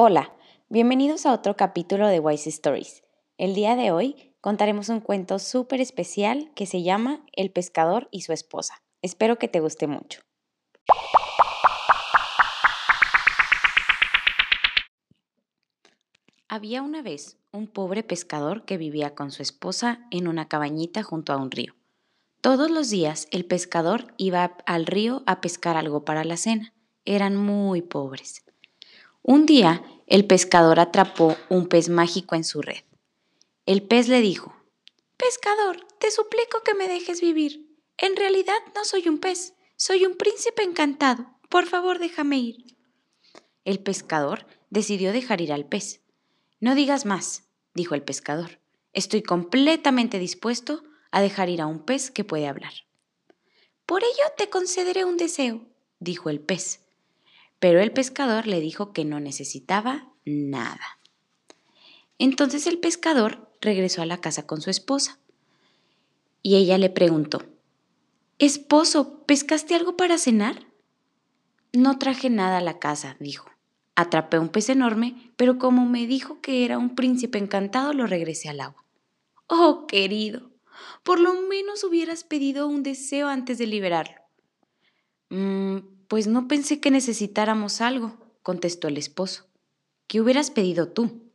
Hola, bienvenidos a otro capítulo de Wise Stories. El día de hoy contaremos un cuento súper especial que se llama El pescador y su esposa. Espero que te guste mucho. Había una vez un pobre pescador que vivía con su esposa en una cabañita junto a un río. Todos los días el pescador iba al río a pescar algo para la cena. Eran muy pobres. Un día el pescador atrapó un pez mágico en su red. El pez le dijo, Pescador, te suplico que me dejes vivir. En realidad no soy un pez, soy un príncipe encantado. Por favor, déjame ir. El pescador decidió dejar ir al pez. No digas más, dijo el pescador. Estoy completamente dispuesto a dejar ir a un pez que puede hablar. Por ello te concederé un deseo, dijo el pez pero el pescador le dijo que no necesitaba nada. Entonces el pescador regresó a la casa con su esposa y ella le preguntó, Esposo, ¿pescaste algo para cenar? No traje nada a la casa, dijo. Atrapé un pez enorme, pero como me dijo que era un príncipe encantado, lo regresé al agua. Oh, querido, por lo menos hubieras pedido un deseo antes de liberarlo. Mm, pues no pensé que necesitáramos algo, contestó el esposo. ¿Qué hubieras pedido tú?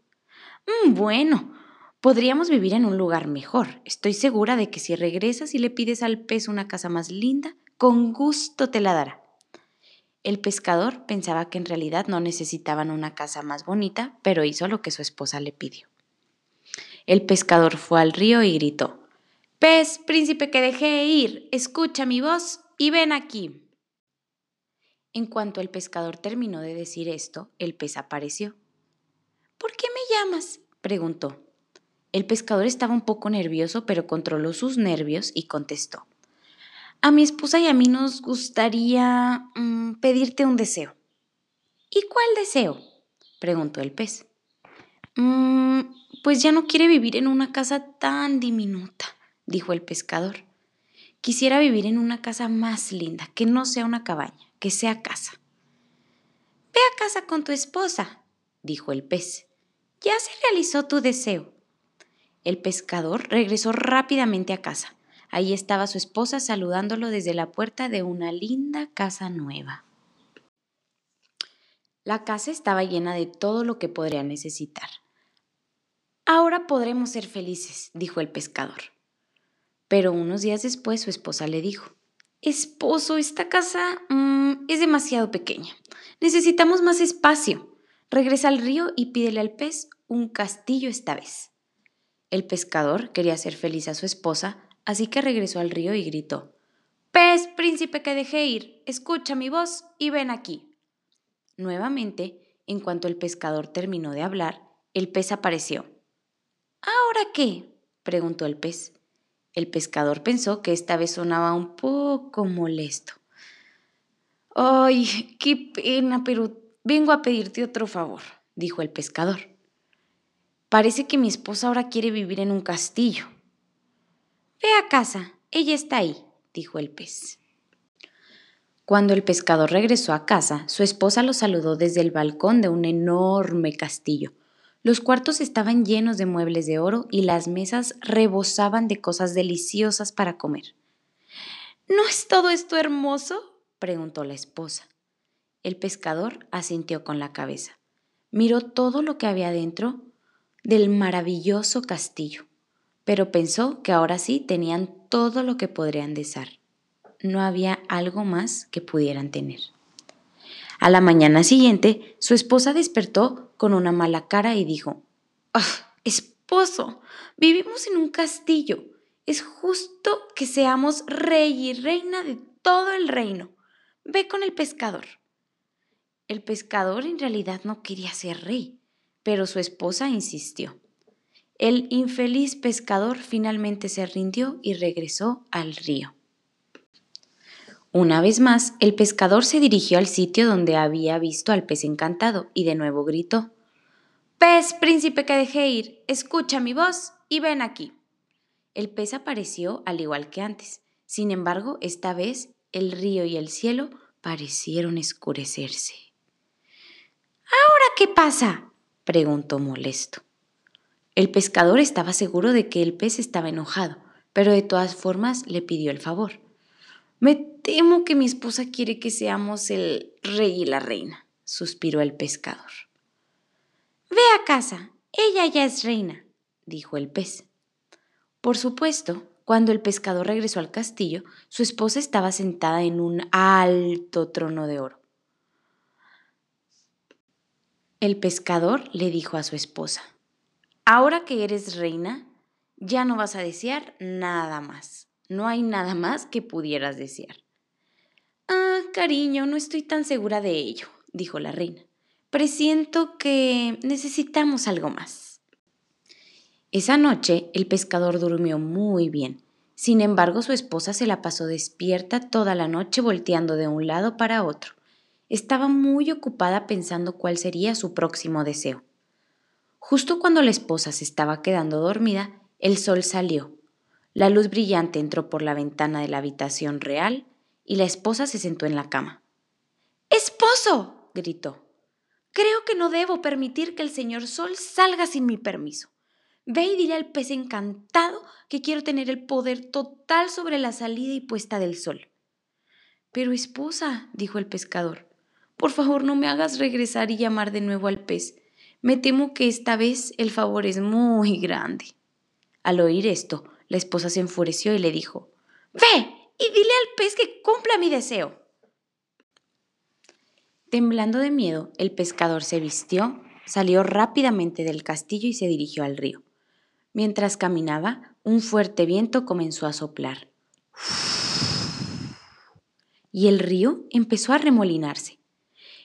Mm, bueno, podríamos vivir en un lugar mejor. Estoy segura de que si regresas y le pides al pez una casa más linda, con gusto te la dará. El pescador pensaba que en realidad no necesitaban una casa más bonita, pero hizo lo que su esposa le pidió. El pescador fue al río y gritó, Pez, príncipe que dejé ir, escucha mi voz y ven aquí. En cuanto el pescador terminó de decir esto, el pez apareció. ¿Por qué me llamas? preguntó. El pescador estaba un poco nervioso, pero controló sus nervios y contestó. A mi esposa y a mí nos gustaría mm, pedirte un deseo. ¿Y cuál deseo? preguntó el pez. Mm, pues ya no quiere vivir en una casa tan diminuta, dijo el pescador. Quisiera vivir en una casa más linda, que no sea una cabaña que sea casa. Ve a casa con tu esposa, dijo el pez. Ya se realizó tu deseo. El pescador regresó rápidamente a casa. Ahí estaba su esposa saludándolo desde la puerta de una linda casa nueva. La casa estaba llena de todo lo que podría necesitar. Ahora podremos ser felices, dijo el pescador. Pero unos días después su esposa le dijo, Esposo, esta casa es demasiado pequeña. Necesitamos más espacio. Regresa al río y pídele al pez un castillo esta vez. El pescador quería hacer feliz a su esposa, así que regresó al río y gritó, Pez, príncipe que dejé ir, escucha mi voz y ven aquí. Nuevamente, en cuanto el pescador terminó de hablar, el pez apareció. ¿Ahora qué? preguntó el pez. El pescador pensó que esta vez sonaba un poco molesto. Ay, qué pena, pero vengo a pedirte otro favor, dijo el pescador. Parece que mi esposa ahora quiere vivir en un castillo. Ve a casa, ella está ahí, dijo el pez. Cuando el pescador regresó a casa, su esposa lo saludó desde el balcón de un enorme castillo, los cuartos estaban llenos de muebles de oro y las mesas rebosaban de cosas deliciosas para comer. ¿No es todo esto hermoso? Preguntó la esposa. El pescador asintió con la cabeza. Miró todo lo que había dentro del maravilloso castillo, pero pensó que ahora sí tenían todo lo que podrían desear. No había algo más que pudieran tener. A la mañana siguiente, su esposa despertó con una mala cara y dijo, ¡Ah, esposo! Vivimos en un castillo. Es justo que seamos rey y reina de todo el reino. Ve con el pescador. El pescador en realidad no quería ser rey, pero su esposa insistió. El infeliz pescador finalmente se rindió y regresó al río. Una vez más, el pescador se dirigió al sitio donde había visto al pez encantado y de nuevo gritó, Pez, príncipe que dejé ir, escucha mi voz y ven aquí. El pez apareció al igual que antes. Sin embargo, esta vez el río y el cielo parecieron escurecerse. ¿Ahora qué pasa? preguntó molesto. El pescador estaba seguro de que el pez estaba enojado, pero de todas formas le pidió el favor. Me temo que mi esposa quiere que seamos el rey y la reina, suspiró el pescador. Ve a casa, ella ya es reina, dijo el pez. Por supuesto, cuando el pescador regresó al castillo, su esposa estaba sentada en un alto trono de oro. El pescador le dijo a su esposa, Ahora que eres reina, ya no vas a desear nada más. No hay nada más que pudieras desear. Ah, cariño, no estoy tan segura de ello, dijo la reina. Presiento que necesitamos algo más. Esa noche el pescador durmió muy bien. Sin embargo, su esposa se la pasó despierta toda la noche volteando de un lado para otro. Estaba muy ocupada pensando cuál sería su próximo deseo. Justo cuando la esposa se estaba quedando dormida, el sol salió. La luz brillante entró por la ventana de la habitación real y la esposa se sentó en la cama. ¡Esposo! gritó. Creo que no debo permitir que el señor Sol salga sin mi permiso. Ve y dile al pez encantado que quiero tener el poder total sobre la salida y puesta del sol. Pero esposa, dijo el pescador, por favor no me hagas regresar y llamar de nuevo al pez. Me temo que esta vez el favor es muy grande. Al oír esto, la esposa se enfureció y le dijo, Ve y dile al pez que cumpla mi deseo. Temblando de miedo, el pescador se vistió, salió rápidamente del castillo y se dirigió al río. Mientras caminaba, un fuerte viento comenzó a soplar. Y el río empezó a remolinarse.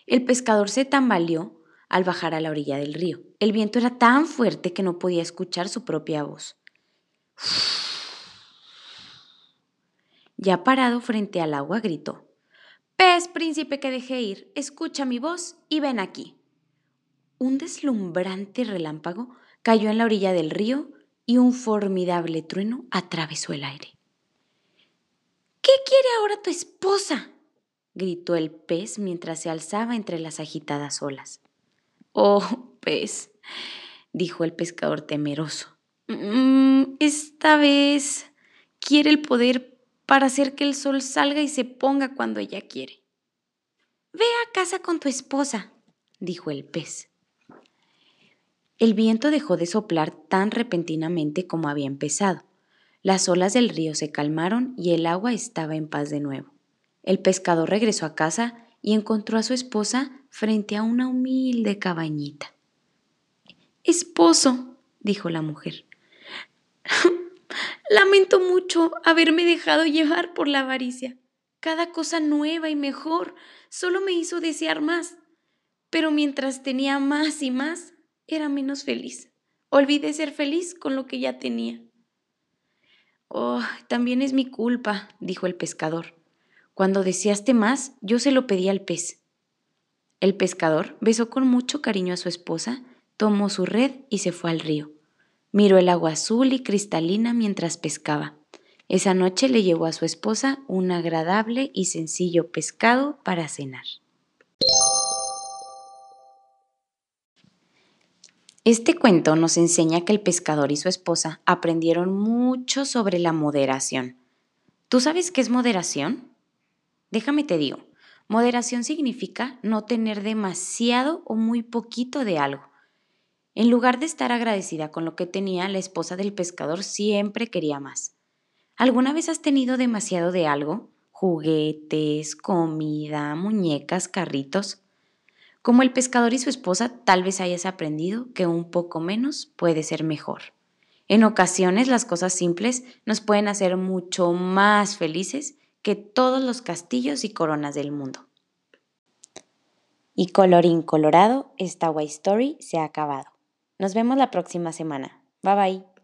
El pescador se tambaleó al bajar a la orilla del río. El viento era tan fuerte que no podía escuchar su propia voz. Ya parado frente al agua, gritó. Pez, príncipe que dejé ir, escucha mi voz y ven aquí. Un deslumbrante relámpago cayó en la orilla del río y un formidable trueno atravesó el aire. ¿Qué quiere ahora tu esposa? gritó el pez mientras se alzaba entre las agitadas olas. Oh, pez, dijo el pescador temeroso. Mm, esta vez quiere el poder para hacer que el sol salga y se ponga cuando ella quiere. Ve a casa con tu esposa, dijo el pez. El viento dejó de soplar tan repentinamente como había empezado. Las olas del río se calmaron y el agua estaba en paz de nuevo. El pescador regresó a casa y encontró a su esposa frente a una humilde cabañita. Esposo, dijo la mujer, lamento mucho haberme dejado llevar por la avaricia. Cada cosa nueva y mejor solo me hizo desear más. Pero mientras tenía más y más, era menos feliz. Olvidé ser feliz con lo que ya tenía. Oh, también es mi culpa, dijo el pescador. Cuando deseaste más, yo se lo pedí al pez. El pescador besó con mucho cariño a su esposa, tomó su red y se fue al río. Miró el agua azul y cristalina mientras pescaba. Esa noche le llevó a su esposa un agradable y sencillo pescado para cenar. Este cuento nos enseña que el pescador y su esposa aprendieron mucho sobre la moderación. ¿Tú sabes qué es moderación? Déjame te digo, moderación significa no tener demasiado o muy poquito de algo. En lugar de estar agradecida con lo que tenía, la esposa del pescador siempre quería más. ¿Alguna vez has tenido demasiado de algo? Juguetes, comida, muñecas, carritos. Como el pescador y su esposa, tal vez hayas aprendido que un poco menos puede ser mejor. En ocasiones las cosas simples nos pueden hacer mucho más felices que todos los castillos y coronas del mundo. Y colorín colorado, esta White Story se ha acabado. Nos vemos la próxima semana. Bye bye.